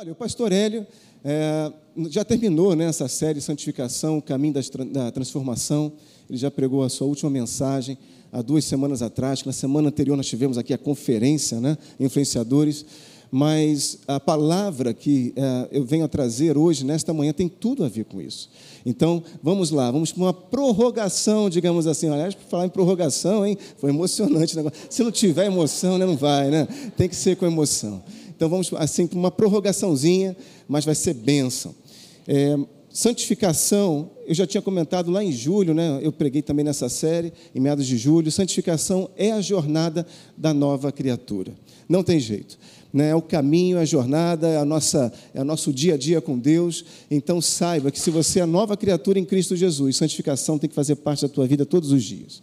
Olha, o pastor Hélio é, já terminou né, essa série Santificação, o Caminho da Transformação. Ele já pregou a sua última mensagem há duas semanas atrás. Na semana anterior nós tivemos aqui a conferência, né, Influenciadores. Mas a palavra que é, eu venho a trazer hoje, nesta manhã, tem tudo a ver com isso. Então, vamos lá, vamos para uma prorrogação, digamos assim. Aliás, para falar em prorrogação, hein? Foi emocionante o negócio. Se não tiver emoção, né, não vai, né? Tem que ser com emoção. Então vamos assim para uma prorrogaçãozinha, mas vai ser bênção. É, santificação, eu já tinha comentado lá em julho, né? Eu preguei também nessa série, em meados de julho. Santificação é a jornada da nova criatura. Não tem jeito. Né? É o caminho, é a jornada, é, a nossa, é o nosso dia a dia com Deus. Então saiba que se você é nova criatura em Cristo Jesus, santificação tem que fazer parte da tua vida todos os dias.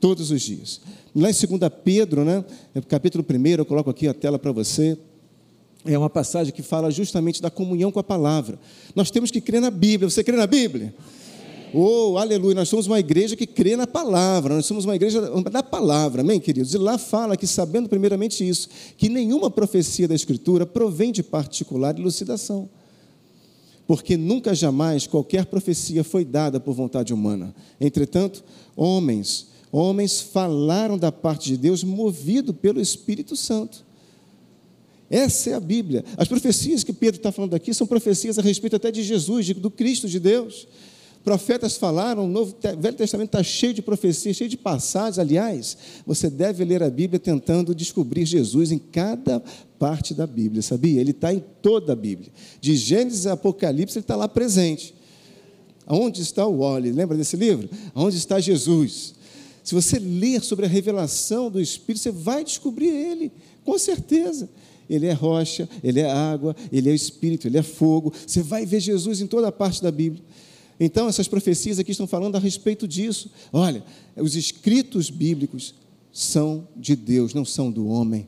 Todos os dias. Lá em 2 Pedro, né? capítulo 1, eu coloco aqui a tela para você é uma passagem que fala justamente da comunhão com a palavra. Nós temos que crer na Bíblia. Você crê na Bíblia? Oh, aleluia, nós somos uma igreja que crê na palavra, nós somos uma igreja da palavra, amém, queridos? E lá fala que, sabendo primeiramente isso, que nenhuma profecia da Escritura provém de particular elucidação, porque nunca jamais qualquer profecia foi dada por vontade humana. Entretanto, homens, homens falaram da parte de Deus movido pelo Espírito Santo. Essa é a Bíblia. As profecias que Pedro está falando aqui são profecias a respeito até de Jesus, do Cristo de Deus. Profetas falaram, o Novo, Velho Testamento está cheio de profecias, cheio de passagens. Aliás, você deve ler a Bíblia tentando descobrir Jesus em cada parte da Bíblia, sabia? Ele está em toda a Bíblia. De Gênesis a Apocalipse, ele está lá presente. Onde está o Wally? Lembra desse livro? Onde está Jesus? Se você ler sobre a revelação do Espírito, você vai descobrir ele, com certeza. Ele é rocha, ele é água, ele é espírito, ele é fogo. Você vai ver Jesus em toda a parte da Bíblia. Então, essas profecias aqui estão falando a respeito disso. Olha, os escritos bíblicos são de Deus, não são do homem.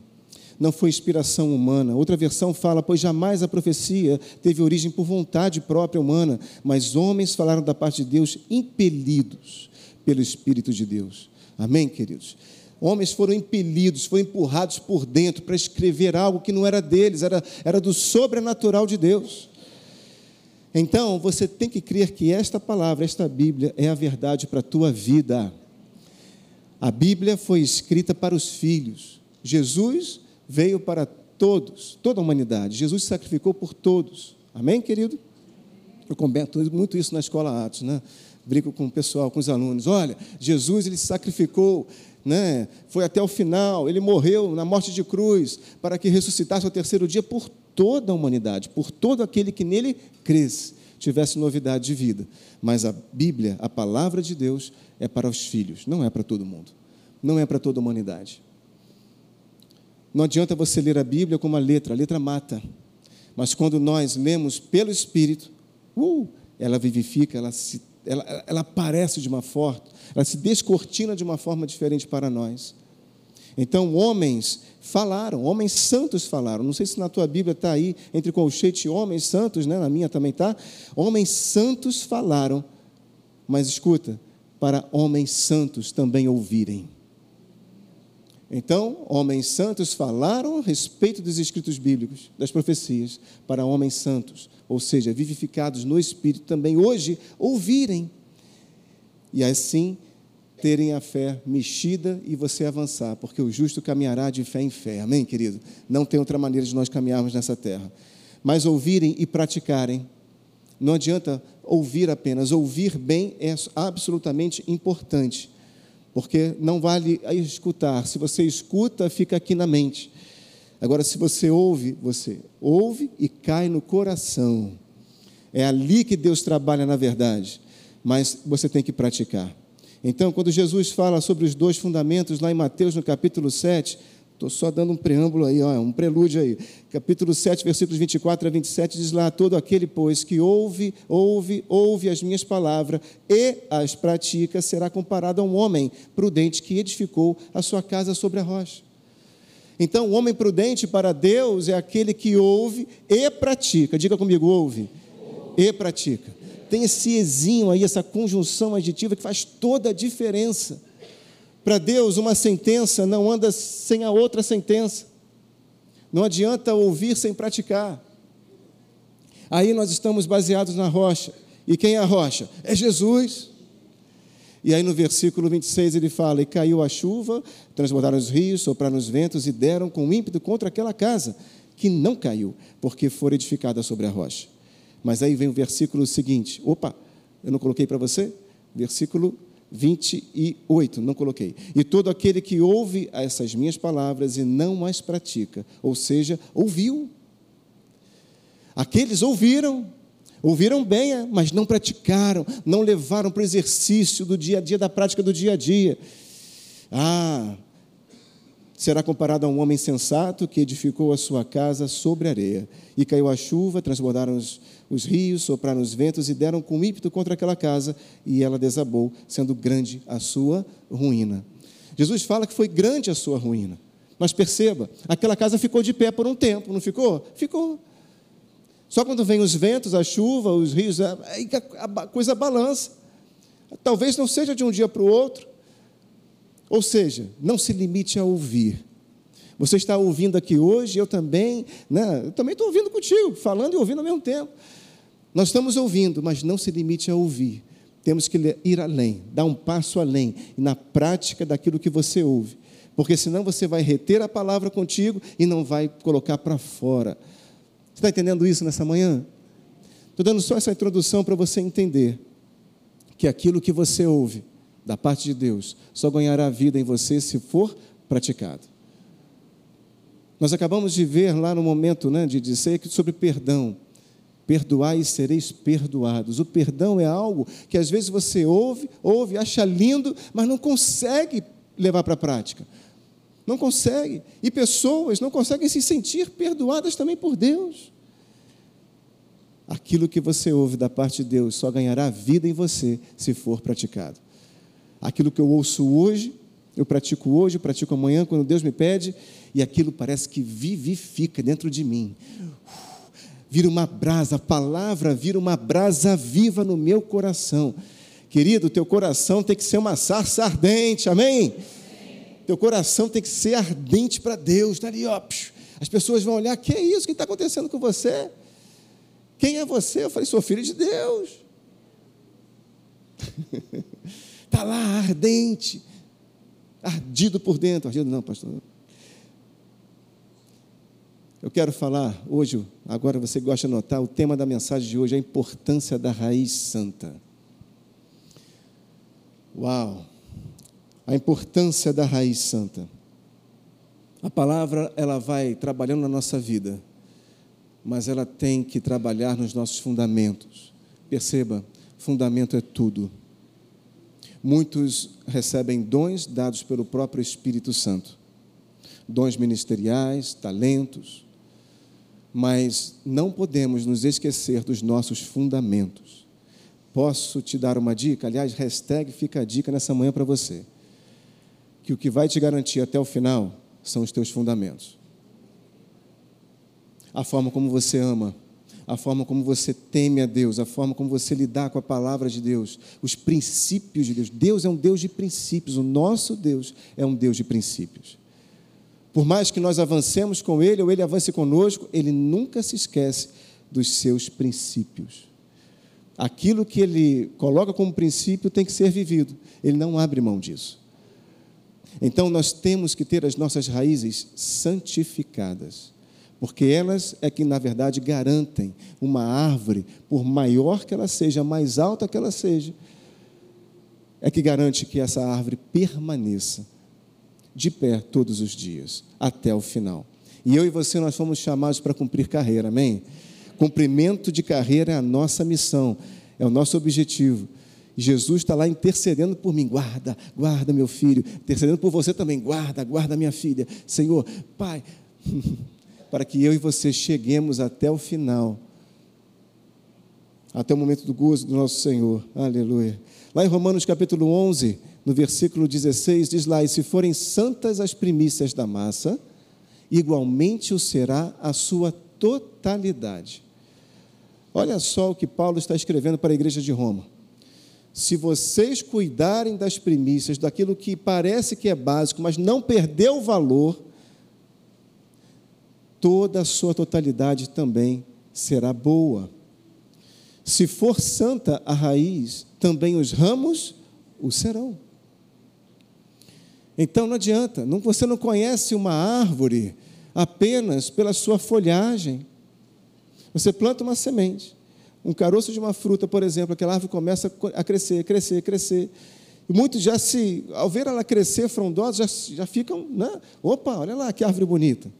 Não foi inspiração humana. Outra versão fala: pois jamais a profecia teve origem por vontade própria humana, mas homens falaram da parte de Deus impelidos pelo Espírito de Deus. Amém, queridos? Homens foram impelidos, foram empurrados por dentro para escrever algo que não era deles, era, era do sobrenatural de Deus. Então, você tem que crer que esta palavra, esta Bíblia, é a verdade para a tua vida. A Bíblia foi escrita para os filhos. Jesus veio para todos, toda a humanidade. Jesus sacrificou por todos. Amém, querido? Eu comento muito isso na escola Atos, né? Brinco com o pessoal, com os alunos. Olha, Jesus ele sacrificou né? foi até o final, ele morreu na morte de cruz, para que ressuscitasse ao terceiro dia por toda a humanidade, por todo aquele que nele cresce, tivesse novidade de vida. Mas a Bíblia, a palavra de Deus, é para os filhos, não é para todo mundo, não é para toda a humanidade. Não adianta você ler a Bíblia como a letra, a letra mata. Mas quando nós lemos pelo Espírito, uh, ela vivifica, ela se ela, ela aparece de uma forma, ela se descortina de uma forma diferente para nós. Então, homens falaram, homens santos falaram. Não sei se na tua Bíblia está aí, entre colchete, homens santos, né? na minha também está. Homens santos falaram, mas escuta, para homens santos também ouvirem. Então, homens santos falaram a respeito dos escritos bíblicos, das profecias, para homens santos, ou seja, vivificados no Espírito, também hoje ouvirem. E assim terem a fé mexida e você avançar, porque o justo caminhará de fé em fé. Amém, querido? Não tem outra maneira de nós caminharmos nessa terra. Mas ouvirem e praticarem. Não adianta ouvir apenas, ouvir bem é absolutamente importante porque não vale escutar. Se você escuta, fica aqui na mente. Agora, se você ouve, você ouve e cai no coração. É ali que Deus trabalha na verdade, mas você tem que praticar. Então, quando Jesus fala sobre os dois fundamentos, lá em Mateus, no capítulo 7, Estou só dando um preâmbulo aí, ó, um prelúdio aí. Capítulo 7, versículos 24 a 27 diz lá: Todo aquele, pois, que ouve, ouve, ouve as minhas palavras e as pratica, será comparado a um homem prudente que edificou a sua casa sobre a rocha. Então, o homem prudente para Deus é aquele que ouve e pratica. Diga comigo, ouve e pratica. Tem esse ezinho aí, essa conjunção aditiva que faz toda a diferença. Para Deus, uma sentença não anda sem a outra sentença. Não adianta ouvir sem praticar. Aí nós estamos baseados na rocha. E quem é a rocha? É Jesus. E aí no versículo 26 ele fala: E caiu a chuva, transbordaram os rios, sopraram os ventos e deram com ímpeto contra aquela casa, que não caiu, porque foi edificada sobre a rocha. Mas aí vem o versículo seguinte: opa, eu não coloquei para você? Versículo 28, não coloquei. E todo aquele que ouve essas minhas palavras e não as pratica, ou seja, ouviu. Aqueles ouviram, ouviram bem, mas não praticaram, não levaram para o exercício do dia a dia, da prática do dia a dia. Ah, será comparado a um homem sensato que edificou a sua casa sobre areia. E caiu a chuva, transbordaram os, os rios, sopraram os ventos e deram com ímpeto contra aquela casa, e ela desabou, sendo grande a sua ruína. Jesus fala que foi grande a sua ruína. Mas perceba, aquela casa ficou de pé por um tempo, não ficou? Ficou. Só quando vem os ventos, a chuva, os rios, aí a coisa balança. Talvez não seja de um dia para o outro, ou seja, não se limite a ouvir. Você está ouvindo aqui hoje, eu também, né? Eu também estou ouvindo contigo, falando e ouvindo ao mesmo tempo. Nós estamos ouvindo, mas não se limite a ouvir. Temos que ir além, dar um passo além na prática daquilo que você ouve, porque senão você vai reter a palavra contigo e não vai colocar para fora. Você está entendendo isso nessa manhã? Estou dando só essa introdução para você entender que aquilo que você ouve da parte de Deus só ganhará vida em você se for praticado. Nós acabamos de ver lá no momento né, de dizer sobre perdão. Perdoai e sereis perdoados. O perdão é algo que às vezes você ouve, ouve, acha lindo, mas não consegue levar para a prática. Não consegue. E pessoas não conseguem se sentir perdoadas também por Deus. Aquilo que você ouve da parte de Deus só ganhará vida em você se for praticado. Aquilo que eu ouço hoje, eu pratico hoje, eu pratico amanhã, quando Deus me pede, e aquilo parece que vivifica dentro de mim. Vira uma brasa, a palavra vira uma brasa viva no meu coração. Querido, teu coração tem que ser uma sarça ardente, amém? Teu coração tem que ser ardente para Deus, está ali, ó. As pessoas vão olhar, que é isso? O que está acontecendo com você? Quem é você? Eu falei, sou filho de Deus. Está lá ardente, ardido por dentro. Ardido não, pastor. Eu quero falar hoje, agora você gosta de notar, o tema da mensagem de hoje é a importância da raiz santa. Uau! A importância da raiz santa. A palavra, ela vai trabalhando na nossa vida, mas ela tem que trabalhar nos nossos fundamentos. Perceba, fundamento é tudo. Muitos recebem dons dados pelo próprio Espírito Santo, dons ministeriais, talentos, mas não podemos nos esquecer dos nossos fundamentos. Posso te dar uma dica? Aliás, hashtag fica a dica nessa manhã para você. Que o que vai te garantir até o final são os teus fundamentos. A forma como você ama, a forma como você teme a Deus, a forma como você lidar com a palavra de Deus, os princípios de Deus. Deus é um Deus de princípios, o nosso Deus é um Deus de princípios. Por mais que nós avancemos com Ele ou Ele avance conosco, Ele nunca se esquece dos seus princípios. Aquilo que Ele coloca como princípio tem que ser vivido, Ele não abre mão disso. Então nós temos que ter as nossas raízes santificadas porque elas é que, na verdade, garantem uma árvore, por maior que ela seja, mais alta que ela seja, é que garante que essa árvore permaneça de pé todos os dias, até o final. E eu e você, nós fomos chamados para cumprir carreira, amém? Cumprimento de carreira é a nossa missão, é o nosso objetivo. Jesus está lá intercedendo por mim, guarda, guarda meu filho, intercedendo por você também, guarda, guarda minha filha. Senhor, Pai, para que eu e você cheguemos até o final, até o momento do gozo do nosso Senhor. Aleluia. Lá em Romanos capítulo 11, no versículo 16, diz lá: E se forem santas as primícias da massa, igualmente o será a sua totalidade. Olha só o que Paulo está escrevendo para a igreja de Roma. Se vocês cuidarem das primícias, daquilo que parece que é básico, mas não perdeu valor, toda a sua totalidade também será boa. Se for santa a raiz, também os ramos o serão. Então não adianta, você não conhece uma árvore apenas pela sua folhagem. Você planta uma semente, um caroço de uma fruta, por exemplo, aquela árvore começa a crescer, crescer, crescer. E muitos já se, ao ver ela crescer frondosa, já, já ficam, né? opa, olha lá que árvore bonita.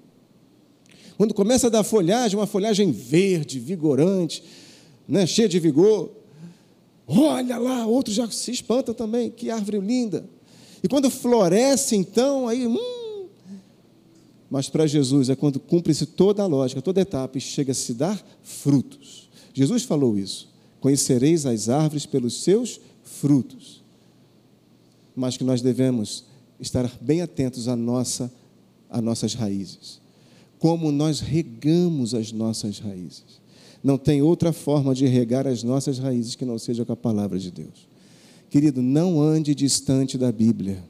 Quando começa a dar folhagem, uma folhagem verde, vigorante, né? cheia de vigor, olha lá, outros já se espantam também, que árvore linda. E quando floresce, então, aí, hum, mas para Jesus é quando cumpre-se toda a lógica, toda a etapa e chega a se dar frutos. Jesus falou isso. Conhecereis as árvores pelos seus frutos. Mas que nós devemos estar bem atentos à nossa, às nossas raízes. Como nós regamos as nossas raízes. Não tem outra forma de regar as nossas raízes que não seja com a palavra de Deus. Querido, não ande distante da Bíblia.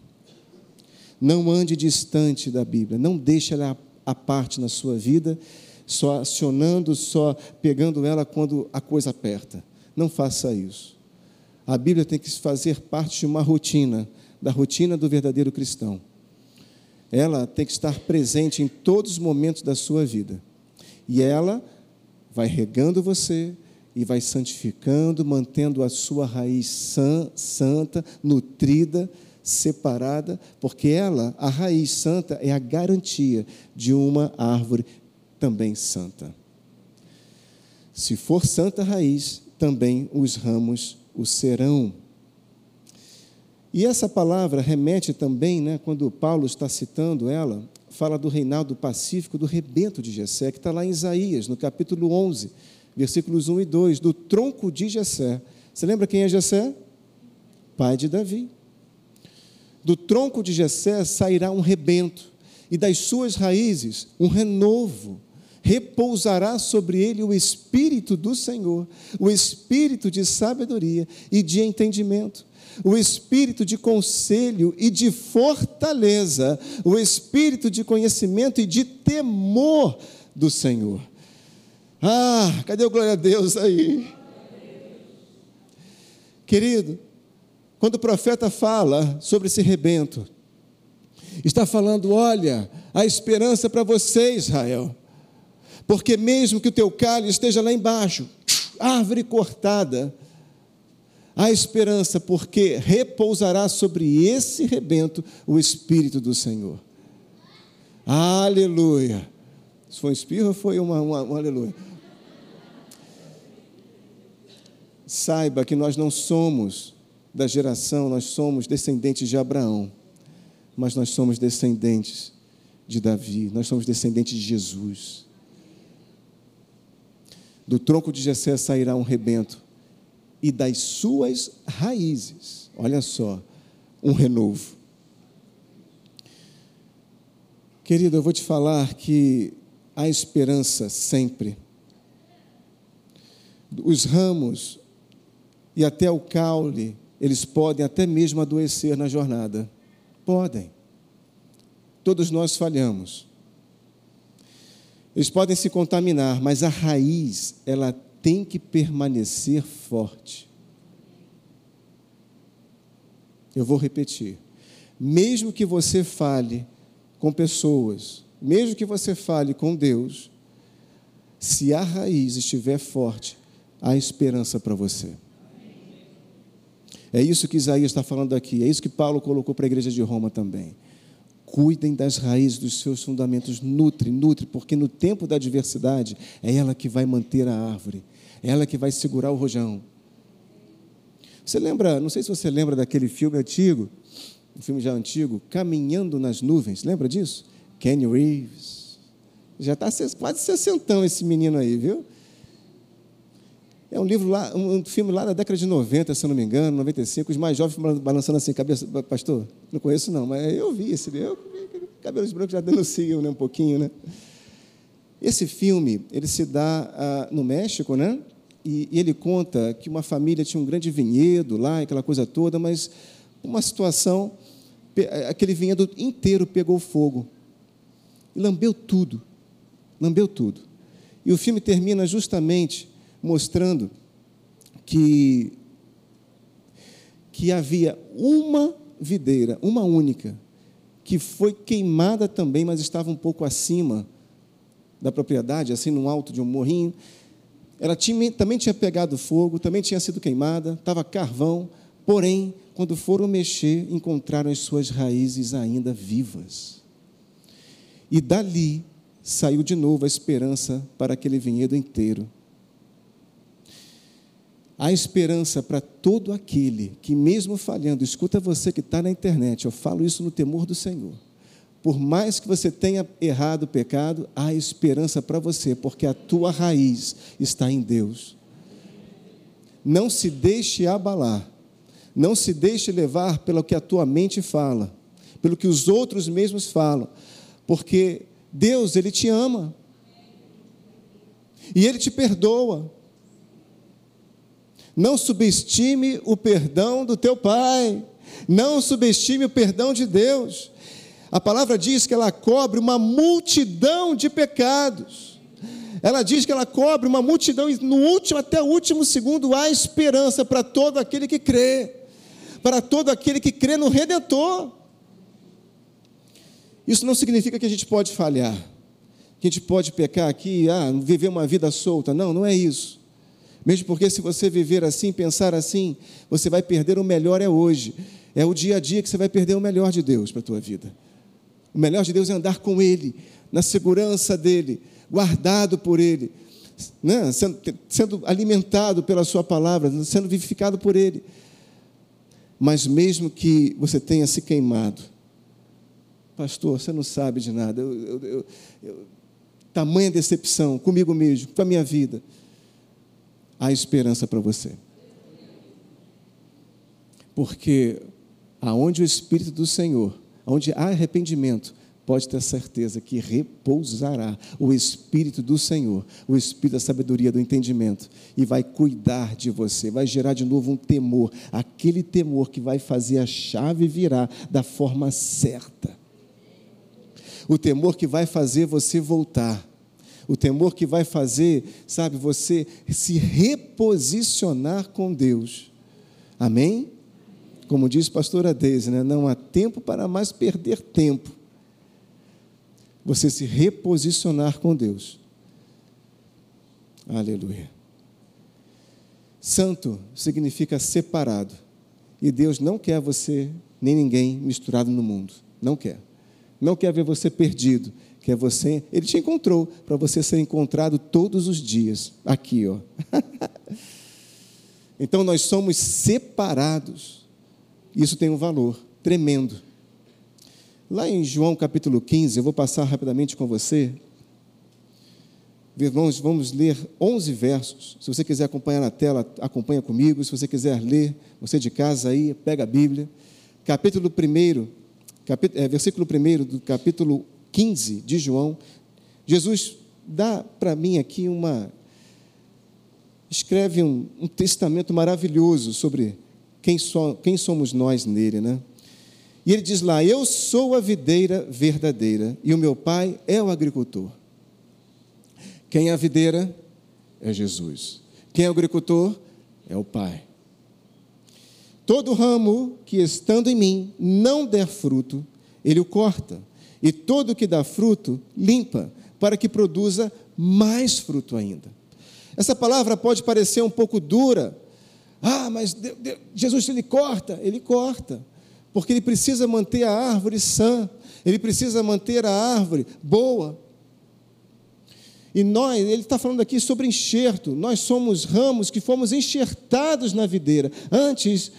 Não ande distante da Bíblia. Não deixe ela à parte na sua vida, só acionando, só pegando ela quando a coisa aperta. Não faça isso. A Bíblia tem que fazer parte de uma rotina, da rotina do verdadeiro cristão. Ela tem que estar presente em todos os momentos da sua vida. E ela vai regando você, e vai santificando, mantendo a sua raiz sã, santa, nutrida, separada, porque ela, a raiz santa, é a garantia de uma árvore também santa. Se for santa raiz, também os ramos o serão. E essa palavra remete também, né, quando Paulo está citando ela, fala do reinado pacífico do rebento de Jessé, que está lá em Isaías, no capítulo 11 versículos 1 e 2, do tronco de Jessé. Você lembra quem é Jessé? Pai de Davi. Do tronco de Jessé sairá um rebento, e das suas raízes um renovo. Repousará sobre ele o espírito do Senhor, o espírito de sabedoria e de entendimento, o espírito de conselho e de fortaleza, o espírito de conhecimento e de temor do Senhor ah, cadê o glória a Deus aí? Querido, quando o profeta fala sobre esse rebento, está falando: olha, a esperança para você, Israel, porque mesmo que o teu calho esteja lá embaixo, árvore cortada, há esperança, porque repousará sobre esse rebento o Espírito do Senhor. Aleluia. Se foi um espirro ou foi uma, uma, uma aleluia? Saiba que nós não somos da geração, nós somos descendentes de Abraão, mas nós somos descendentes de Davi, nós somos descendentes de Jesus. Do tronco de Jessé sairá um rebento, e das suas raízes, olha só, um renovo. Querido, eu vou te falar que há esperança sempre. Os ramos e até o caule, eles podem até mesmo adoecer na jornada. Podem. Todos nós falhamos. Eles podem se contaminar, mas a raiz, ela tem que permanecer forte. Eu vou repetir. Mesmo que você fale com pessoas, mesmo que você fale com Deus, se a raiz estiver forte, há esperança para você. É isso que Isaías está falando aqui, é isso que Paulo colocou para a igreja de Roma também. Cuidem das raízes dos seus fundamentos, nutre, nutre, porque no tempo da adversidade é ela que vai manter a árvore, é ela que vai segurar o rojão. Você lembra, não sei se você lembra daquele filme antigo, um filme já antigo, Caminhando nas Nuvens, lembra disso? Kenny Reeves. Já está quase sessentão esse menino aí, viu? É um livro lá, um filme lá da década de 90, se eu não me engano, 95, os mais jovens balançando assim, cabeça, pastor, não conheço não, mas eu vi esse livro, cabelos brancos já denunciam né, um pouquinho, né? Esse filme, ele se dá ah, no México, né? E, e, ele conta que uma família tinha um grande vinhedo lá, aquela coisa toda, mas uma situação, aquele vinhedo inteiro pegou fogo. E lambeu tudo, lambeu tudo. E o filme termina justamente mostrando que, que havia uma videira, uma única, que foi queimada também, mas estava um pouco acima da propriedade, assim, no alto de um morrinho. Ela tinha, também tinha pegado fogo, também tinha sido queimada, estava carvão, porém, quando foram mexer, encontraram as suas raízes ainda vivas. E dali saiu de novo a esperança para aquele vinhedo inteiro. Há esperança para todo aquele que, mesmo falhando, escuta você que está na internet, eu falo isso no temor do Senhor por mais que você tenha errado o pecado, há esperança para você, porque a tua raiz está em Deus. Não se deixe abalar, não se deixe levar pelo que a tua mente fala, pelo que os outros mesmos falam, porque Deus, Ele te ama, e Ele te perdoa. Não subestime o perdão do teu Pai, não subestime o perdão de Deus. A palavra diz que ela cobre uma multidão de pecados. Ela diz que ela cobre uma multidão, e no último, até o último segundo, há esperança para todo aquele que crê, para todo aquele que crê no Redentor. Isso não significa que a gente pode falhar, que a gente pode pecar aqui, ah, viver uma vida solta. Não, não é isso. Mesmo porque se você viver assim, pensar assim, você vai perder o melhor é hoje. É o dia a dia que você vai perder o melhor de Deus para a tua vida. O melhor de Deus é andar com Ele, na segurança dEle, guardado por Ele, né? sendo, sendo alimentado pela Sua palavra, sendo vivificado por Ele. Mas mesmo que você tenha se queimado, pastor, você não sabe de nada, eu, eu, eu, tamanha decepção comigo mesmo, com a minha vida, há esperança para você. Porque aonde o Espírito do Senhor onde há arrependimento, pode ter certeza que repousará o Espírito do Senhor, o Espírito da sabedoria, do entendimento, e vai cuidar de você, vai gerar de novo um temor, aquele temor que vai fazer a chave virar da forma certa. O temor que vai fazer você voltar. O temor que vai fazer, sabe, você se reposicionar com Deus. Amém? Como diz pastora Deise, né? não há tempo para mais perder tempo. Você se reposicionar com Deus. Aleluia. Santo significa separado. E Deus não quer você nem ninguém misturado no mundo. Não quer. Não quer ver você perdido. Quer você. Ele te encontrou para você ser encontrado todos os dias. Aqui, ó. então nós somos separados isso tem um valor tremendo. Lá em João capítulo 15, eu vou passar rapidamente com você. Vamos, vamos ler 11 versos. Se você quiser acompanhar na tela, acompanha comigo. Se você quiser ler, você de casa aí, pega a Bíblia. Capítulo 1, capítulo, é, versículo 1 do capítulo 15 de João. Jesus dá para mim aqui uma. Escreve um, um testamento maravilhoso sobre quem, so, quem somos nós nele, né? E ele diz lá: Eu sou a videira verdadeira e o meu pai é o agricultor. Quem é a videira? É Jesus. Quem é o agricultor? É o Pai. Todo ramo que estando em mim não der fruto, ele o corta. E todo que dá fruto, limpa, para que produza mais fruto ainda. Essa palavra pode parecer um pouco dura, ah, mas Deus, Deus, Jesus ele corta, ele corta, porque ele precisa manter a árvore sã, ele precisa manter a árvore boa. E nós, ele está falando aqui sobre enxerto, nós somos ramos que fomos enxertados na videira. Antes,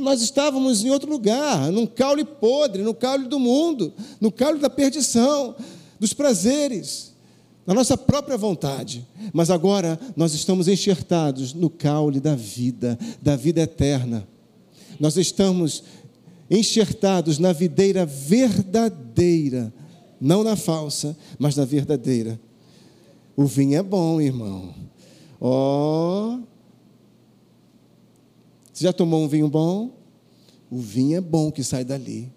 nós estávamos em outro lugar, num caule podre, no caule do mundo, no caule da perdição, dos prazeres na nossa própria vontade, mas agora nós estamos enxertados no caule da vida, da vida eterna. Nós estamos enxertados na videira verdadeira, não na falsa, mas na verdadeira. O vinho é bom, irmão. Ó. Oh. Você já tomou um vinho bom? O vinho é bom que sai dali.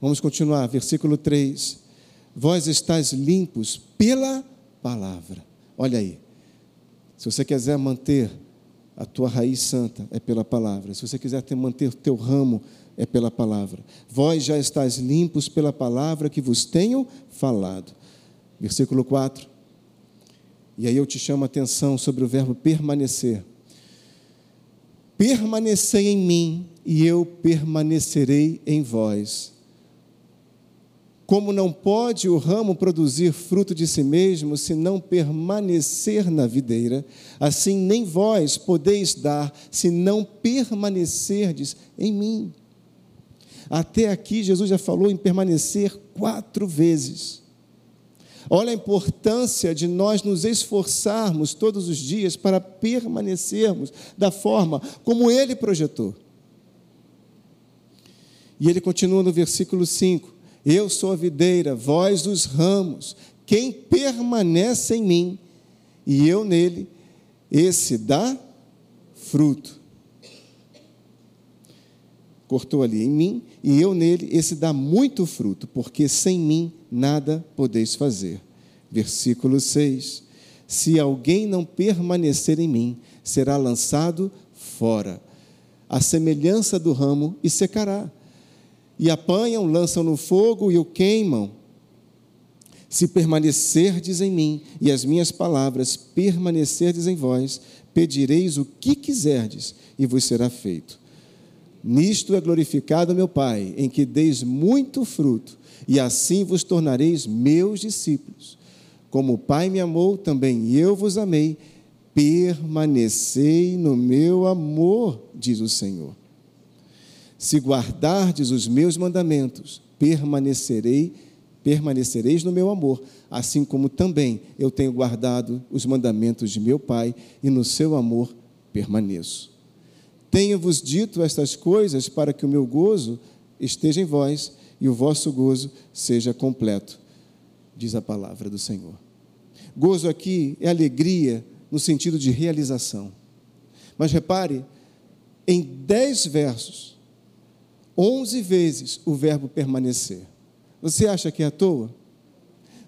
Vamos continuar, versículo 3 vós estáis limpos pela palavra. Olha aí. Se você quiser manter a tua raiz santa é pela palavra. Se você quiser ter, manter o teu ramo, é pela palavra. Vós já estáis limpos pela palavra que vos tenho falado. Versículo 4. E aí eu te chamo a atenção sobre o verbo permanecer. Permanecei em mim e eu permanecerei em vós. Como não pode o ramo produzir fruto de si mesmo se não permanecer na videira, assim nem vós podeis dar se não permanecerdes em mim. Até aqui, Jesus já falou em permanecer quatro vezes. Olha a importância de nós nos esforçarmos todos os dias para permanecermos da forma como Ele projetou. E ele continua no versículo 5: Eu sou a videira, vós os ramos. Quem permanece em mim e eu nele, esse dá fruto. Cortou ali em mim e eu nele, esse dá muito fruto, porque sem mim nada podeis fazer. Versículo 6: Se alguém não permanecer em mim, será lançado fora, a semelhança do ramo, e secará e apanham, lançam no fogo e o queimam. Se permanecerdes em mim e as minhas palavras permanecerdes em vós, pedireis o que quiserdes e vos será feito. Nisto é glorificado meu Pai, em que deis muito fruto, e assim vos tornareis meus discípulos. Como o Pai me amou, também eu vos amei. Permanecei no meu amor, diz o Senhor. Se guardardes os meus mandamentos, permanecerei, permanecereis no meu amor, assim como também eu tenho guardado os mandamentos de meu Pai e no seu amor permaneço. Tenho-vos dito estas coisas para que o meu gozo esteja em vós e o vosso gozo seja completo, diz a palavra do Senhor. Gozo aqui é alegria no sentido de realização. Mas repare, em dez versos, Onze vezes o verbo permanecer. Você acha que é à toa?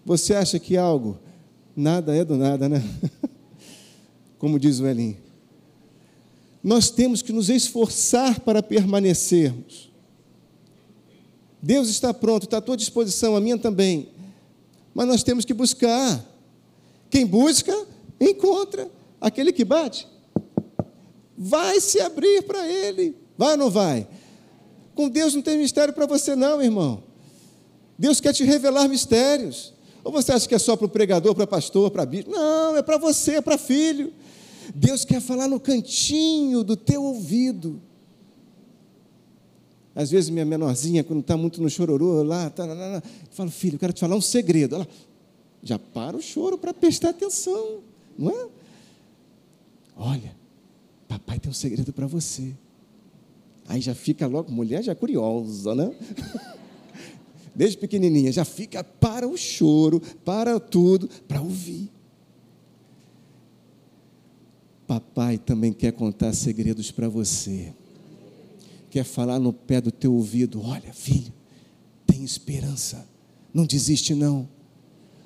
Você acha que algo? Nada é do nada, né? Como diz o Elim. Nós temos que nos esforçar para permanecermos. Deus está pronto, está à tua disposição, a minha também. Mas nós temos que buscar. Quem busca, encontra. Aquele que bate, vai se abrir para ele. Vai ou não vai? Com Deus não tem mistério para você, não, irmão. Deus quer te revelar mistérios. Ou você acha que é só para o pregador, para pastor, para bispo? Não, é para você, é para filho. Deus quer falar no cantinho do teu ouvido. Às vezes, minha menorzinha, quando está muito no chororô, lá, tá, lá, lá, falo, filho, eu quero te falar um segredo. Ela já para o choro para prestar atenção, não é? Olha, papai tem um segredo para você. Aí já fica logo, mulher já curiosa, né? Desde pequenininha, já fica para o choro, para tudo, para ouvir. Papai também quer contar segredos para você. Quer falar no pé do teu ouvido: olha, filho, tem esperança. Não desiste, não.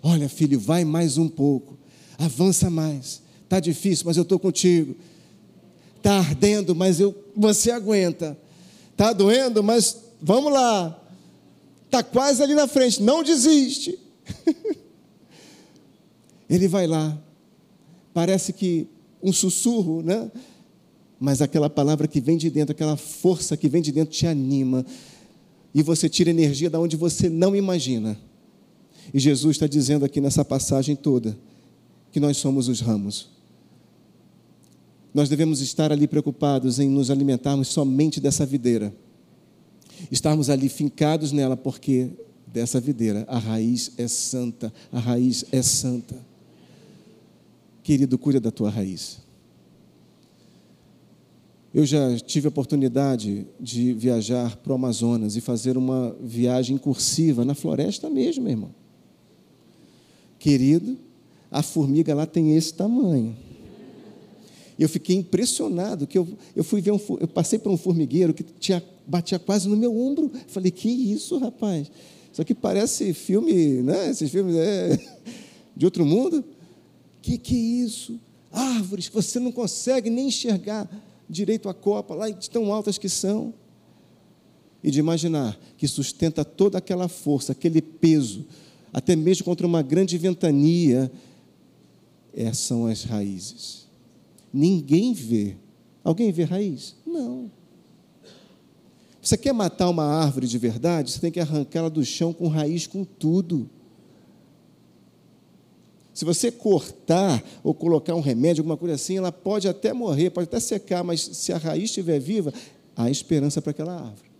Olha, filho, vai mais um pouco. Avança mais. Está difícil, mas eu estou contigo. Está ardendo, mas eu, você aguenta. Está doendo, mas vamos lá. Está quase ali na frente, não desiste. Ele vai lá. Parece que um sussurro, né? Mas aquela palavra que vem de dentro, aquela força que vem de dentro te anima. E você tira energia da onde você não imagina. E Jesus está dizendo aqui nessa passagem toda que nós somos os ramos nós devemos estar ali preocupados em nos alimentarmos somente dessa videira. Estarmos ali fincados nela, porque dessa videira a raiz é santa, a raiz é santa. Querido, cuida da tua raiz. Eu já tive a oportunidade de viajar para o Amazonas e fazer uma viagem cursiva na floresta mesmo, irmão. Querido, a formiga lá tem esse tamanho eu fiquei impressionado que eu, eu fui ver um, eu passei por um formigueiro que tinha, batia quase no meu ombro. Falei, que isso, rapaz? Isso aqui parece filme, né? Esses filmes é, de outro mundo. Que que é isso? árvores que você não consegue nem enxergar direito a copa, lá de tão altas que são. E de imaginar que sustenta toda aquela força, aquele peso, até mesmo contra uma grande ventania, essas são as raízes. Ninguém vê. Alguém vê raiz? Não. Você quer matar uma árvore de verdade? Você tem que arrancá-la do chão com raiz, com tudo. Se você cortar ou colocar um remédio, alguma coisa assim, ela pode até morrer, pode até secar, mas se a raiz estiver viva, há esperança para aquela árvore.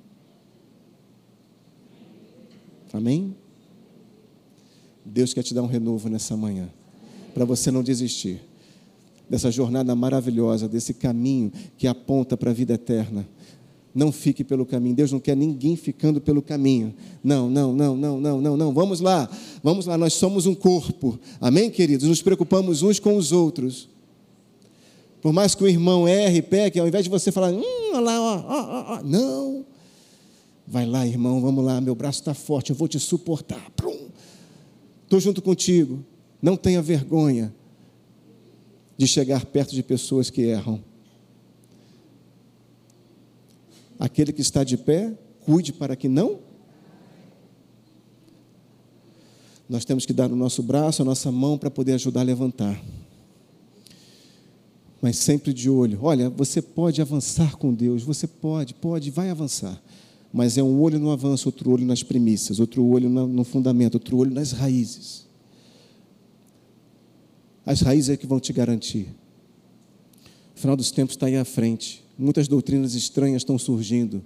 Amém? Deus quer te dar um renovo nessa manhã, para você não desistir dessa jornada maravilhosa, desse caminho que aponta para a vida eterna. Não fique pelo caminho. Deus não quer ninguém ficando pelo caminho. Não, não, não, não, não, não, não. Vamos lá. Vamos lá. Nós somos um corpo. Amém, queridos? Nos preocupamos uns com os outros. Por mais que o irmão erre, peque, ao invés de você falar, hum, olha lá, ó, ó, ó, não. Vai lá, irmão, vamos lá, meu braço está forte, eu vou te suportar. Estou junto contigo. Não tenha vergonha de chegar perto de pessoas que erram. Aquele que está de pé, cuide para que não. Nós temos que dar o nosso braço, a nossa mão para poder ajudar a levantar. Mas sempre de olho. Olha, você pode avançar com Deus, você pode, pode, vai avançar. Mas é um olho no avanço, outro olho nas primícias, outro olho no fundamento, outro olho nas raízes. As raízes é que vão te garantir. O final dos tempos está aí à frente muitas doutrinas estranhas estão surgindo.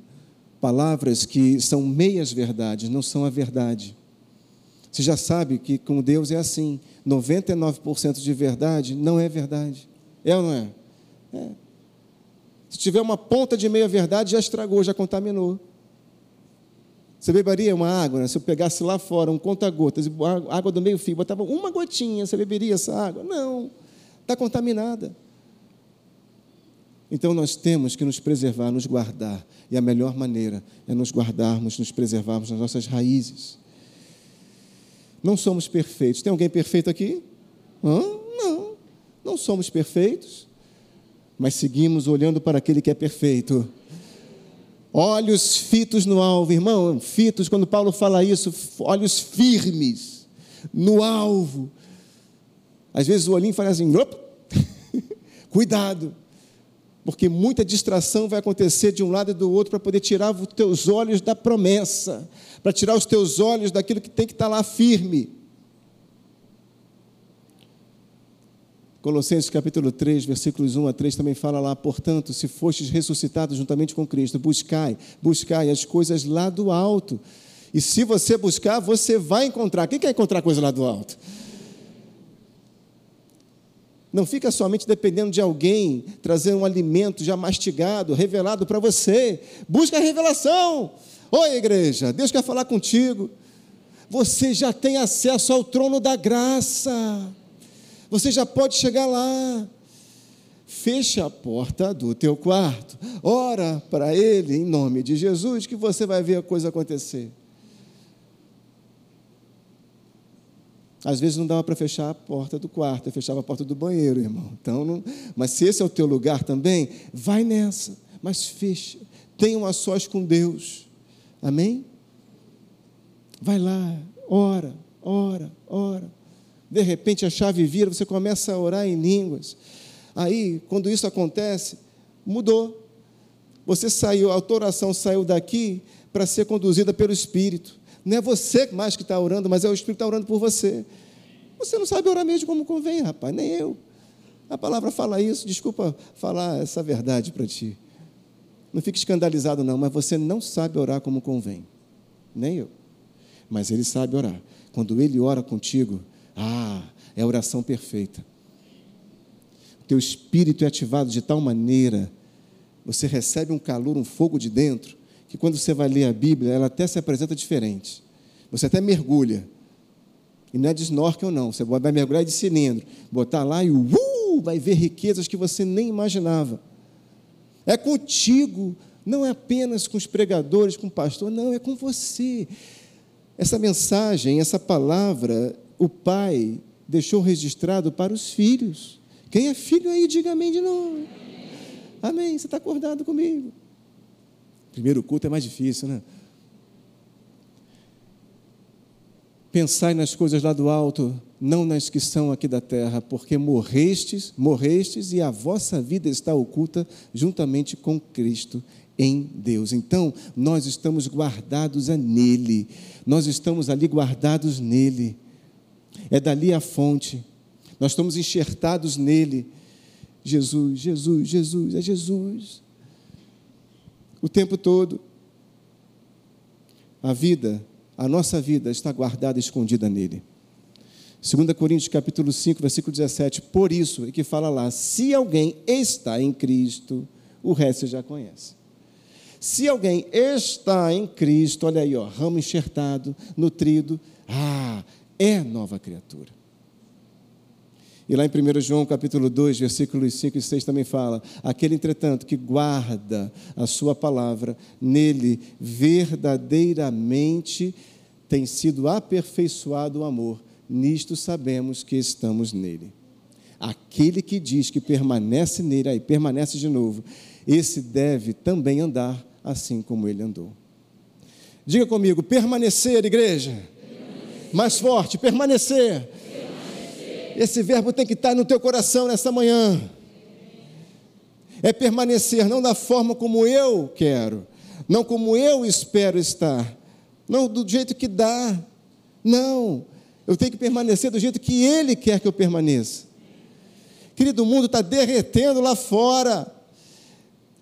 Palavras que são meias verdades, não são a verdade. Você já sabe que com Deus é assim: 99% de verdade não é verdade. É ou não é? é? Se tiver uma ponta de meia verdade, já estragou, já contaminou. Você beberia uma água, né? se eu pegasse lá fora um conta-gotas, água do meio fio, botava uma gotinha, você beberia essa água? Não, está contaminada. Então nós temos que nos preservar, nos guardar. E a melhor maneira é nos guardarmos, nos preservarmos nas nossas raízes. Não somos perfeitos. Tem alguém perfeito aqui? Hã? Não, não somos perfeitos. Mas seguimos olhando para aquele que é perfeito. Olhos fitos no alvo, irmão, fitos, quando Paulo fala isso, olhos firmes no alvo. Às vezes o olhinho faz assim, cuidado, porque muita distração vai acontecer de um lado e do outro para poder tirar os teus olhos da promessa, para tirar os teus olhos daquilo que tem que estar lá firme. Colossenses capítulo 3, versículos 1 a 3 também fala lá, portanto, se fostes ressuscitados juntamente com Cristo, buscai, buscai as coisas lá do alto. E se você buscar, você vai encontrar. Quem quer encontrar coisa lá do alto? Não fica somente dependendo de alguém trazer um alimento já mastigado, revelado para você. Busca a revelação. Oi, igreja, Deus quer falar contigo. Você já tem acesso ao trono da graça. Você já pode chegar lá. Fecha a porta do teu quarto. Ora para ele em nome de Jesus que você vai ver a coisa acontecer. Às vezes não dava para fechar a porta do quarto, eu fechava a porta do banheiro, irmão. Então, não... mas se esse é o teu lugar também, vai nessa, mas fecha. Tenha um a sós com Deus. Amém? Vai lá, ora, ora, ora. De repente a chave vira, você começa a orar em línguas. Aí, quando isso acontece, mudou. Você saiu, a tua oração saiu daqui para ser conduzida pelo Espírito. Não é você mais que está orando, mas é o Espírito que está orando por você. Você não sabe orar mesmo como convém, rapaz, nem eu. A palavra fala isso, desculpa falar essa verdade para ti. Não fique escandalizado, não, mas você não sabe orar como convém. Nem eu. Mas ele sabe orar. Quando ele ora contigo, ah, é a oração perfeita. O teu espírito é ativado de tal maneira, você recebe um calor, um fogo de dentro, que quando você vai ler a Bíblia, ela até se apresenta diferente. Você até mergulha. E não é de snorkel, não. Você vai mergulhar de cilindro, botar lá e uh, vai ver riquezas que você nem imaginava. É contigo, não é apenas com os pregadores, com o pastor, não, é com você. Essa mensagem, essa palavra, o Pai deixou registrado para os filhos Quem é filho aí, diga amém de novo. Amém. Você está acordado comigo? Primeiro culto é mais difícil, né? Pensai nas coisas lá do alto, não nas que são aqui da terra, porque morrestes, morrestes e a vossa vida está oculta juntamente com Cristo em Deus. Então, nós estamos guardados a nele. Nós estamos ali guardados nele. É dali a fonte. Nós estamos enxertados nele. Jesus, Jesus, Jesus, é Jesus. O tempo todo. A vida, a nossa vida está guardada, escondida nele. 2 Coríntios capítulo 5, versículo 17. Por isso, é que fala lá, se alguém está em Cristo, o resto você já conhece. Se alguém está em Cristo, olha aí, ó, ramo enxertado, nutrido, ah, é nova criatura. E lá em 1 João capítulo 2, versículos 5 e 6 também fala: aquele, entretanto, que guarda a sua palavra, nele verdadeiramente tem sido aperfeiçoado o amor. Nisto sabemos que estamos nele. Aquele que diz que permanece nele, aí permanece de novo, esse deve também andar assim como ele andou. Diga comigo, permanecer, igreja. Mais forte, permanecer. Esse verbo tem que estar no teu coração nessa manhã. É permanecer não da forma como eu quero, não como eu espero estar, não do jeito que dá. Não, eu tenho que permanecer do jeito que Ele quer que eu permaneça. Querido, o mundo está derretendo lá fora.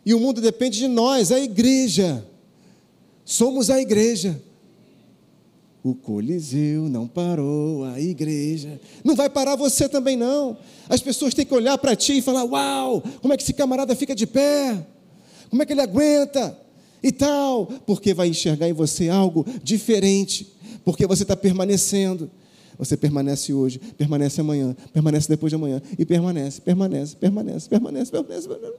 E o mundo depende de nós, a igreja. Somos a igreja. O Coliseu não parou, a igreja. Não vai parar você também, não. As pessoas têm que olhar para ti e falar: Uau, como é que esse camarada fica de pé? Como é que ele aguenta? E tal, porque vai enxergar em você algo diferente, porque você está permanecendo. Você permanece hoje, permanece amanhã, permanece depois de amanhã, e permanece, permanece, permanece, permanece, permanece. permanece.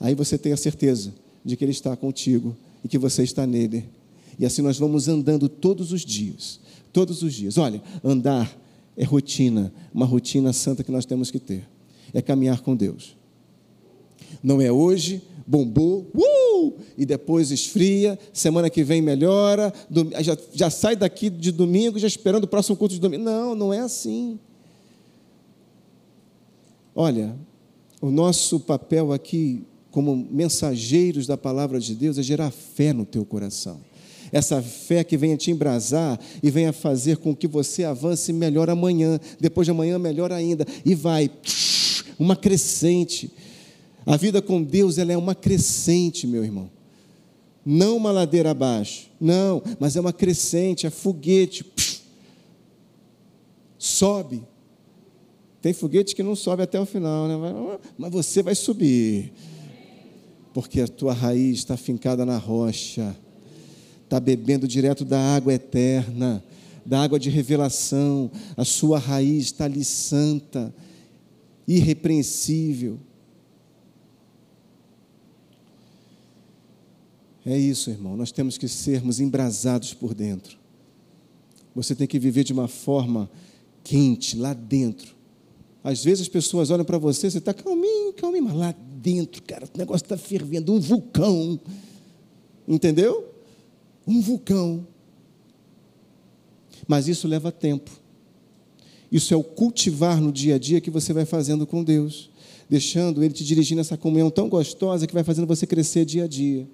Aí você tem a certeza de que Ele está contigo e que você está nele e assim nós vamos andando todos os dias. Todos os dias. Olha, andar é rotina, uma rotina santa que nós temos que ter. É caminhar com Deus. Não é hoje, bombou, uh, e depois esfria, semana que vem melhora, já, já sai daqui de domingo já esperando o próximo culto de domingo. Não, não é assim. Olha, o nosso papel aqui, como mensageiros da palavra de Deus, é gerar fé no teu coração essa fé que venha te embrasar e venha fazer com que você avance melhor amanhã, depois de amanhã melhor ainda, e vai uma crescente. A vida com Deus ela é uma crescente, meu irmão. Não uma ladeira abaixo, não, mas é uma crescente, é foguete. Sobe. Tem foguete que não sobe até o final, né? mas você vai subir, porque a tua raiz está fincada na rocha está bebendo direto da água eterna, da água de revelação, a sua raiz está ali santa, irrepreensível. É isso, irmão, nós temos que sermos embrasados por dentro. Você tem que viver de uma forma quente, lá dentro. Às vezes as pessoas olham para você, você está calminho, calminho, mas lá dentro, cara, o negócio está fervendo, um vulcão. Entendeu? Um vulcão. Mas isso leva tempo. Isso é o cultivar no dia a dia que você vai fazendo com Deus, deixando Ele te dirigir nessa comunhão tão gostosa que vai fazendo você crescer dia a dia.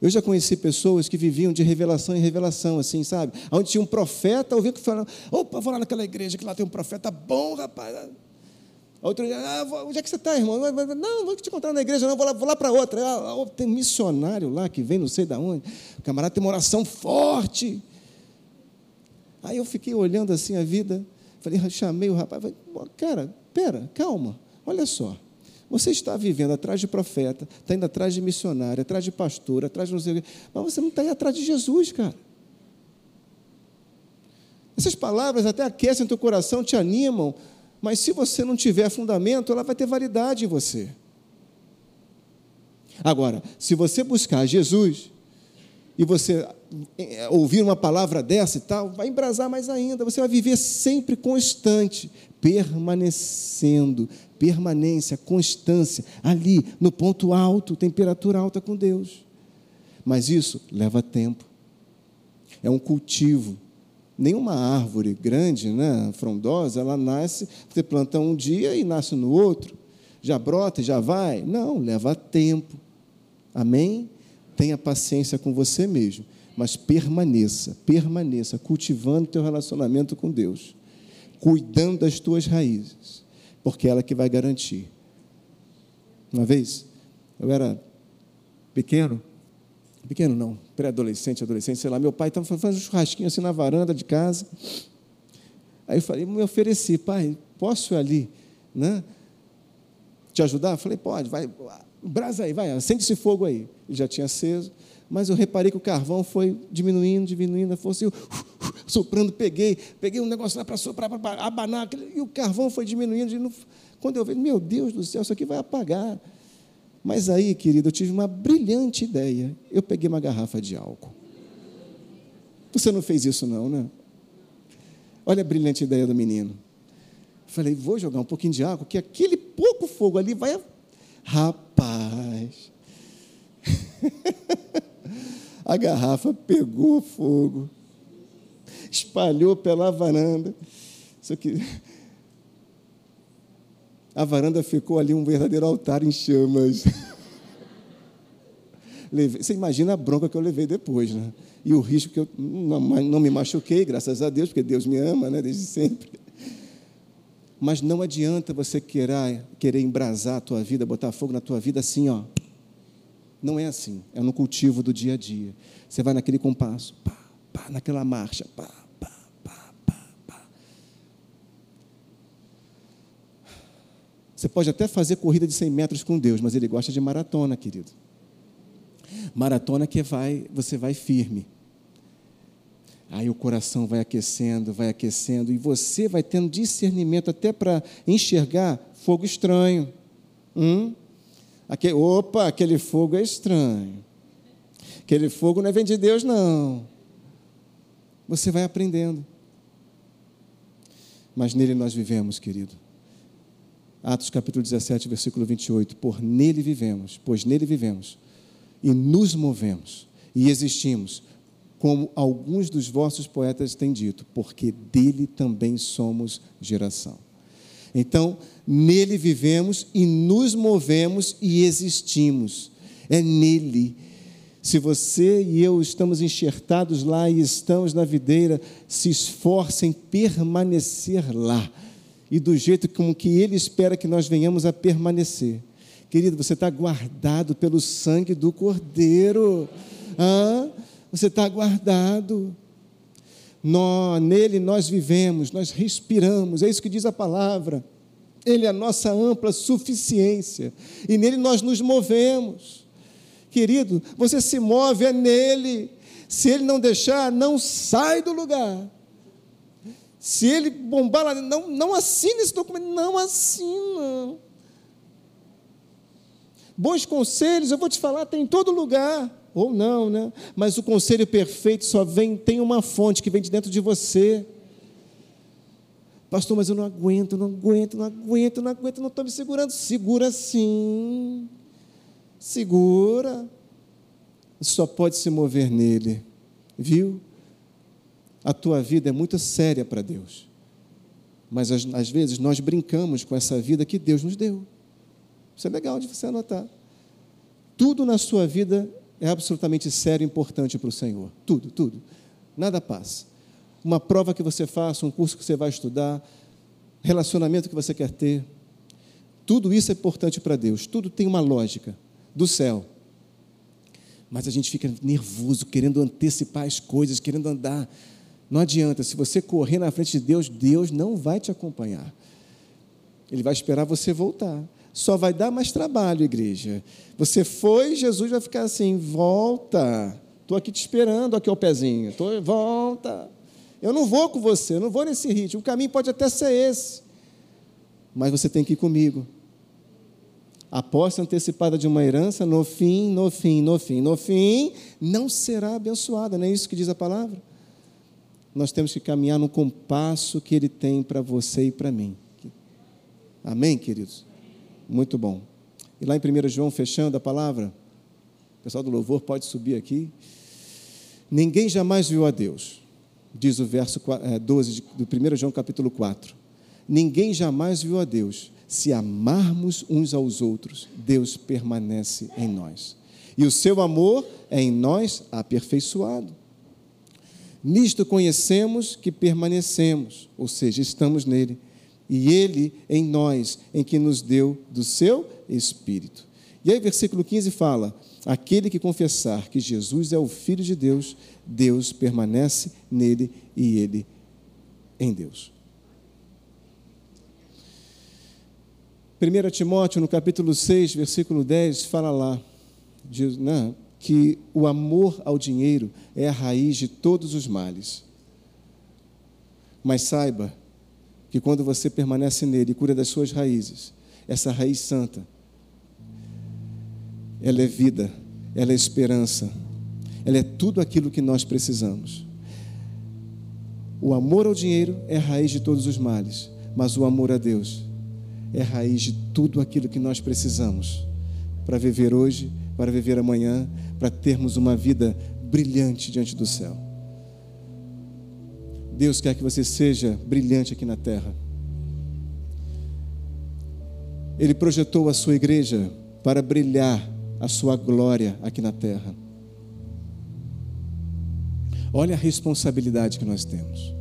Eu já conheci pessoas que viviam de revelação em revelação, assim, sabe? Onde tinha um profeta, ouvia que falava, opa, vou lá naquela igreja que lá tem um profeta bom, rapaz. Outro dia, ah, onde é que você está, irmão? Não, vou te encontrar na igreja, não, vou lá, vou lá para outra. Ah, tem um missionário lá que vem, não sei de onde. O camarada tem uma oração forte. Aí eu fiquei olhando assim a vida, falei, chamei o rapaz, falei, cara, pera, calma, olha só. Você está vivendo atrás de profeta, está indo atrás de missionário, atrás de pastor, atrás de não sei o quê, mas você não está indo atrás de Jesus, cara. Essas palavras até aquecem teu coração, te animam, mas se você não tiver fundamento, ela vai ter validade em você. Agora, se você buscar Jesus e você é, ouvir uma palavra dessa e tal, vai embrasar mais ainda. Você vai viver sempre constante, permanecendo, permanência, constância, ali no ponto alto, temperatura alta com Deus. Mas isso leva tempo. É um cultivo. Nenhuma árvore grande, né, frondosa, ela nasce, você planta um dia e nasce no outro. Já brota, já vai. Não, leva tempo. Amém? Tenha paciência com você mesmo, mas permaneça, permaneça cultivando teu relacionamento com Deus, cuidando das tuas raízes, porque é ela que vai garantir. Uma vez, eu era pequeno, pequeno não, pré-adolescente, adolescente, sei lá, meu pai estava fazendo um churrasquinho assim na varanda de casa. Aí eu falei, me ofereci, pai, posso ir ali, né? Te ajudar? Eu falei, pode, vai, brasa aí, vai, acende esse fogo aí. Ele já tinha aceso, mas eu reparei que o carvão foi diminuindo, diminuindo, a força, eu soprando, peguei, peguei um negócio lá para soprar, para abanar, e o carvão foi diminuindo. Quando eu vi, meu Deus do céu, isso aqui vai apagar. Mas aí, querido, eu tive uma brilhante ideia. Eu peguei uma garrafa de álcool. Você não fez isso, não, né? Olha a brilhante ideia do menino. Falei, vou jogar um pouquinho de álcool, que aquele pouco fogo ali vai. Rapaz! a garrafa pegou fogo, espalhou pela varanda. Isso aqui a varanda ficou ali um verdadeiro altar em chamas. Você imagina a bronca que eu levei depois, né? E o risco que eu não, não me machuquei, graças a Deus, porque Deus me ama, né? Desde sempre. Mas não adianta você querer, querer embrasar a tua vida, botar fogo na tua vida assim, ó. Não é assim. É no cultivo do dia a dia. Você vai naquele compasso, pá, pá, naquela marcha, pá, Você pode até fazer corrida de 100 metros com Deus, mas Ele gosta de maratona, querido. Maratona que vai, você vai firme. Aí o coração vai aquecendo, vai aquecendo, e você vai tendo discernimento até para enxergar fogo estranho. Hum? Aquele, opa, aquele fogo é estranho. Aquele fogo não é vem de Deus, não. Você vai aprendendo. Mas nele nós vivemos, querido. Atos capítulo 17, versículo 28. Por nele vivemos, pois nele vivemos, e nos movemos, e existimos, como alguns dos vossos poetas têm dito, porque dele também somos geração. Então, nele vivemos e nos movemos e existimos. É nele. Se você e eu estamos enxertados lá e estamos na videira, se esforcem permanecer lá e do jeito como que Ele espera que nós venhamos a permanecer. Querido, você está guardado pelo sangue do Cordeiro. Ah, você está guardado. Nó, nele nós vivemos, nós respiramos, é isso que diz a palavra. Ele é a nossa ampla suficiência e nele nós nos movemos. Querido, você se move é nele. Se ele não deixar, não sai do lugar. Se ele bombar lá, não, não assine esse documento, não assina. Bons conselhos, eu vou te falar, tem em todo lugar. Ou não, né? Mas o conselho perfeito só vem, tem uma fonte que vem de dentro de você. Pastor, mas eu não aguento, não aguento, não aguento, não aguento, não estou me segurando. Segura sim. Segura. Só pode se mover nele. Viu? A tua vida é muito séria para Deus. Mas às, vezes nós brincamos com essa vida que Deus nos deu. Isso é legal de você anotar. Tudo na sua vida é absolutamente sério e importante para o Senhor. Tudo, tudo. Nada passa. Uma prova que você faça, um curso que você vai estudar, relacionamento que você quer ter. Tudo isso é importante para Deus. Tudo tem uma lógica do céu. Mas a gente fica nervoso, querendo antecipar as coisas, querendo andar não adianta, se você correr na frente de Deus, Deus não vai te acompanhar. Ele vai esperar você voltar. Só vai dar mais trabalho, igreja. Você foi, Jesus vai ficar assim: volta. Estou aqui te esperando, aqui o pezinho. Tô, volta. Eu não vou com você, eu não vou nesse ritmo. O caminho pode até ser esse. Mas você tem que ir comigo. A posse antecipada de uma herança, no fim, no fim, no fim, no fim, não será abençoada, não é isso que diz a palavra? Nós temos que caminhar no compasso que Ele tem para você e para mim. Amém, queridos? Muito bom. E lá em 1 João, fechando a palavra, o pessoal do louvor pode subir aqui. Ninguém jamais viu a Deus, diz o verso 12 eh, do 1 João capítulo 4. Ninguém jamais viu a Deus. Se amarmos uns aos outros, Deus permanece em nós. E o seu amor é em nós aperfeiçoado. Nisto conhecemos que permanecemos, ou seja, estamos nele, e ele em nós, em que nos deu do seu Espírito. E aí, versículo 15 fala: Aquele que confessar que Jesus é o Filho de Deus, Deus permanece nele e ele em Deus. 1 Timóteo, no capítulo 6, versículo 10, fala lá que o amor ao dinheiro é a raiz de todos os males. Mas saiba que quando você permanece nele e cura das suas raízes, essa raiz santa, ela é vida, ela é esperança, ela é tudo aquilo que nós precisamos. O amor ao dinheiro é a raiz de todos os males, mas o amor a Deus é a raiz de tudo aquilo que nós precisamos para viver hoje, para viver amanhã, para termos uma vida brilhante diante do céu. Deus quer que você seja brilhante aqui na terra. Ele projetou a sua igreja para brilhar a sua glória aqui na terra. Olha a responsabilidade que nós temos.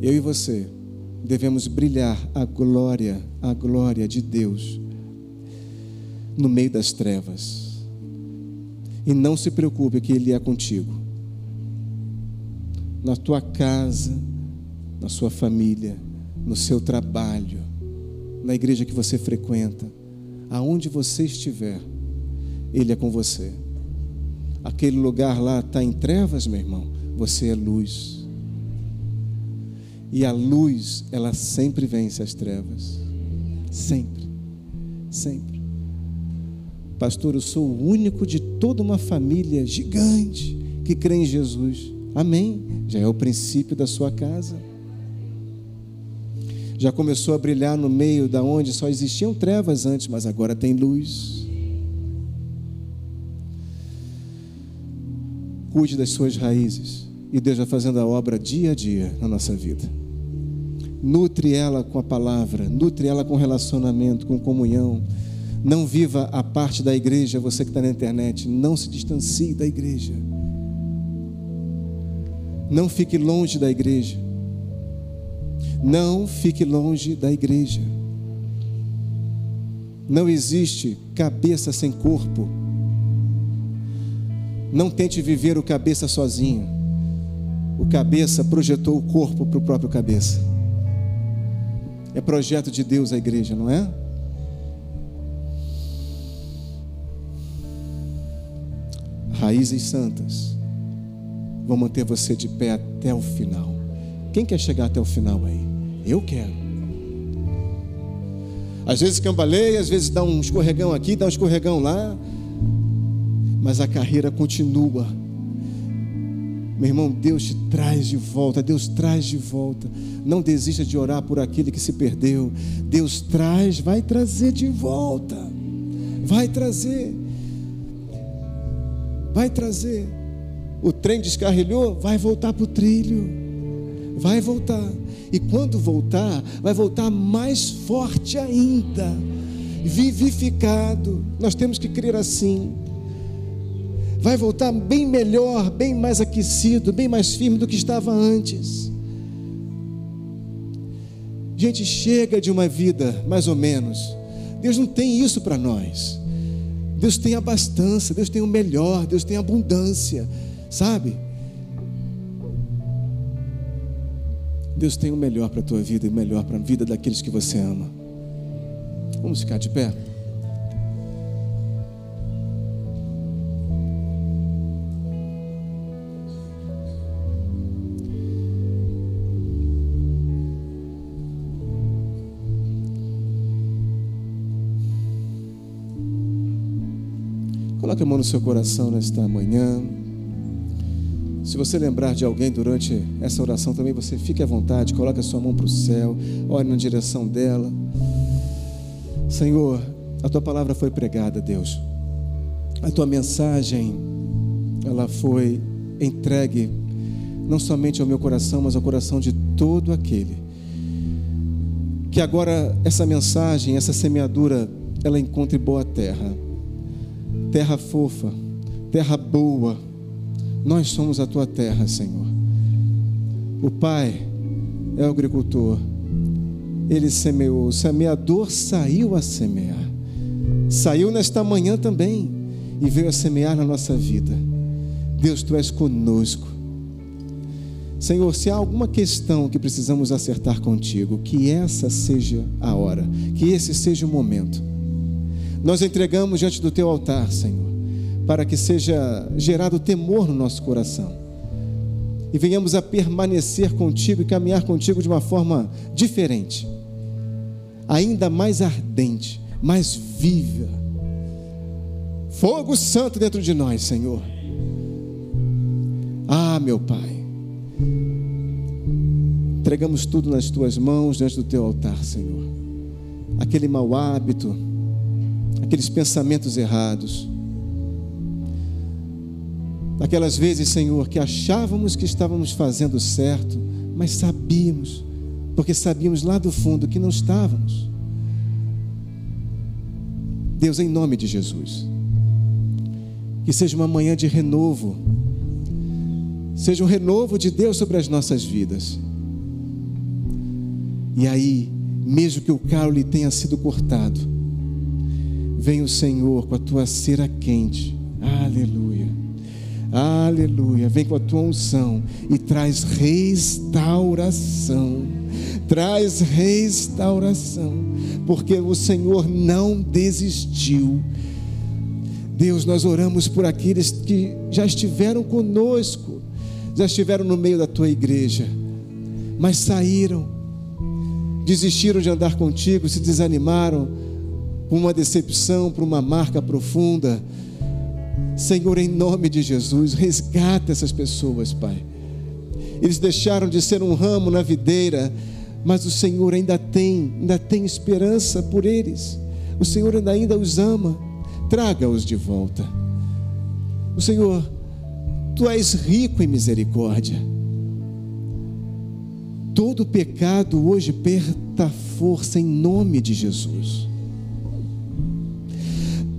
Eu e você devemos brilhar a glória, a glória de Deus no meio das trevas. E não se preocupe que Ele é contigo. Na tua casa, na sua família, no seu trabalho, na igreja que você frequenta aonde você estiver, Ele é com você. Aquele lugar lá está em trevas, meu irmão, você é luz. E a luz, ela sempre vence as trevas. Sempre. Sempre. Pastor, eu sou o único de toda uma família gigante que crê em Jesus. Amém. Já é o princípio da sua casa já começou a brilhar no meio da onde só existiam trevas antes, mas agora tem luz. Cuide das suas raízes e Deus vai fazendo a obra dia a dia na nossa vida. Nutre ela com a palavra, nutre ela com relacionamento, com comunhão. Não viva a parte da igreja, você que está na internet, não se distancie da igreja. Não fique longe da igreja. Não fique longe da igreja. Não existe cabeça sem corpo. Não tente viver o cabeça sozinho. O cabeça projetou o corpo para o próprio cabeça. É projeto de Deus a igreja, não é? Raízes santas vão manter você de pé até o final. Quem quer chegar até o final aí? Eu quero. Às vezes cambaleia, às vezes dá um escorregão aqui, dá um escorregão lá, mas a carreira continua. Meu irmão, Deus te traz de volta, Deus traz de volta. Não desista de orar por aquele que se perdeu. Deus traz, vai trazer de volta. Vai trazer. Vai trazer. O trem descarrilhou, vai voltar para o trilho. Vai voltar. E quando voltar, vai voltar mais forte ainda, vivificado. Nós temos que crer assim. Vai voltar bem melhor, bem mais aquecido, bem mais firme do que estava antes. Gente, chega de uma vida mais ou menos. Deus não tem isso para nós. Deus tem abastança, Deus tem o melhor, Deus tem abundância, sabe? Deus tem o melhor para a tua vida e o melhor para a vida daqueles que você ama. Vamos ficar de pé? Coloque a mão no seu coração nesta manhã. Se você lembrar de alguém durante essa oração também, você fique à vontade, coloque a sua mão para o céu, olhe na direção dela. Senhor, a tua palavra foi pregada, Deus. A tua mensagem, ela foi entregue não somente ao meu coração, mas ao coração de todo aquele que agora essa mensagem, essa semeadura, ela encontre boa terra, terra fofa, terra boa. Nós somos a tua terra, Senhor. O Pai é o agricultor, ele semeou, o semeador saiu a semear, saiu nesta manhã também e veio a semear na nossa vida. Deus, tu és conosco. Senhor, se há alguma questão que precisamos acertar contigo, que essa seja a hora, que esse seja o momento. Nós entregamos diante do teu altar, Senhor, para que seja gerado temor no nosso coração e venhamos a permanecer contigo e caminhar contigo de uma forma diferente, ainda mais ardente, mais viva. Fogo santo dentro de nós, Senhor. Ah, meu Pai. Entregamos tudo nas tuas mãos, diante do teu altar, Senhor. Aquele mau hábito, aqueles pensamentos errados. Aquelas vezes, Senhor, que achávamos que estávamos fazendo certo, mas sabíamos, porque sabíamos lá do fundo que não estávamos. Deus, em nome de Jesus, que seja uma manhã de renovo, seja um renovo de Deus sobre as nossas vidas. E aí, mesmo que o caule tenha sido cortado, vem o Senhor com a tua cera quente. Aleluia. Aleluia. Vem com a tua unção e traz restauração. Traz restauração, porque o Senhor não desistiu. Deus, nós oramos por aqueles que já estiveram conosco, já estiveram no meio da tua igreja, mas saíram desistiram de andar contigo, se desanimaram por uma decepção, por uma marca profunda. Senhor, em nome de Jesus, resgata essas pessoas, Pai. Eles deixaram de ser um ramo na videira, mas o Senhor ainda tem, ainda tem esperança por eles. O Senhor ainda, ainda os ama. Traga-os de volta. O Senhor, Tu és rico em misericórdia. Todo pecado hoje perda força em nome de Jesus.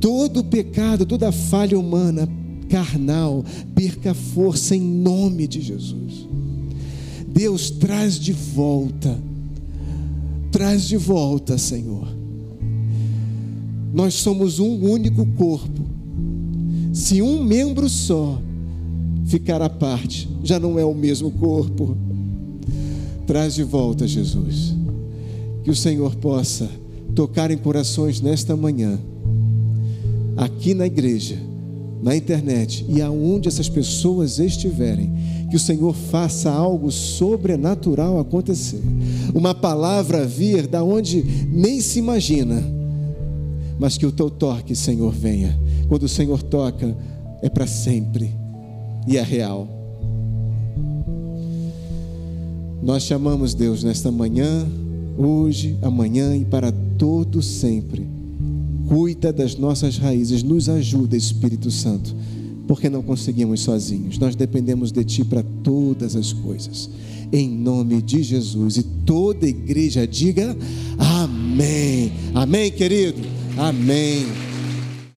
Todo pecado, toda falha humana, carnal, perca força em nome de Jesus. Deus traz de volta, traz de volta, Senhor. Nós somos um único corpo. Se um membro só ficar à parte, já não é o mesmo corpo. Traz de volta, Jesus. Que o Senhor possa tocar em corações nesta manhã, aqui na igreja, na internet e aonde essas pessoas estiverem, que o Senhor faça algo sobrenatural acontecer. Uma palavra vir da onde nem se imagina, mas que o teu toque, Senhor, venha. Quando o Senhor toca, é para sempre e é real. Nós chamamos Deus nesta manhã, hoje, amanhã e para todo sempre. Cuida das nossas raízes, nos ajuda, Espírito Santo, porque não conseguimos sozinhos. Nós dependemos de Ti para todas as coisas. Em nome de Jesus. E toda igreja diga amém. Amém, querido? Amém.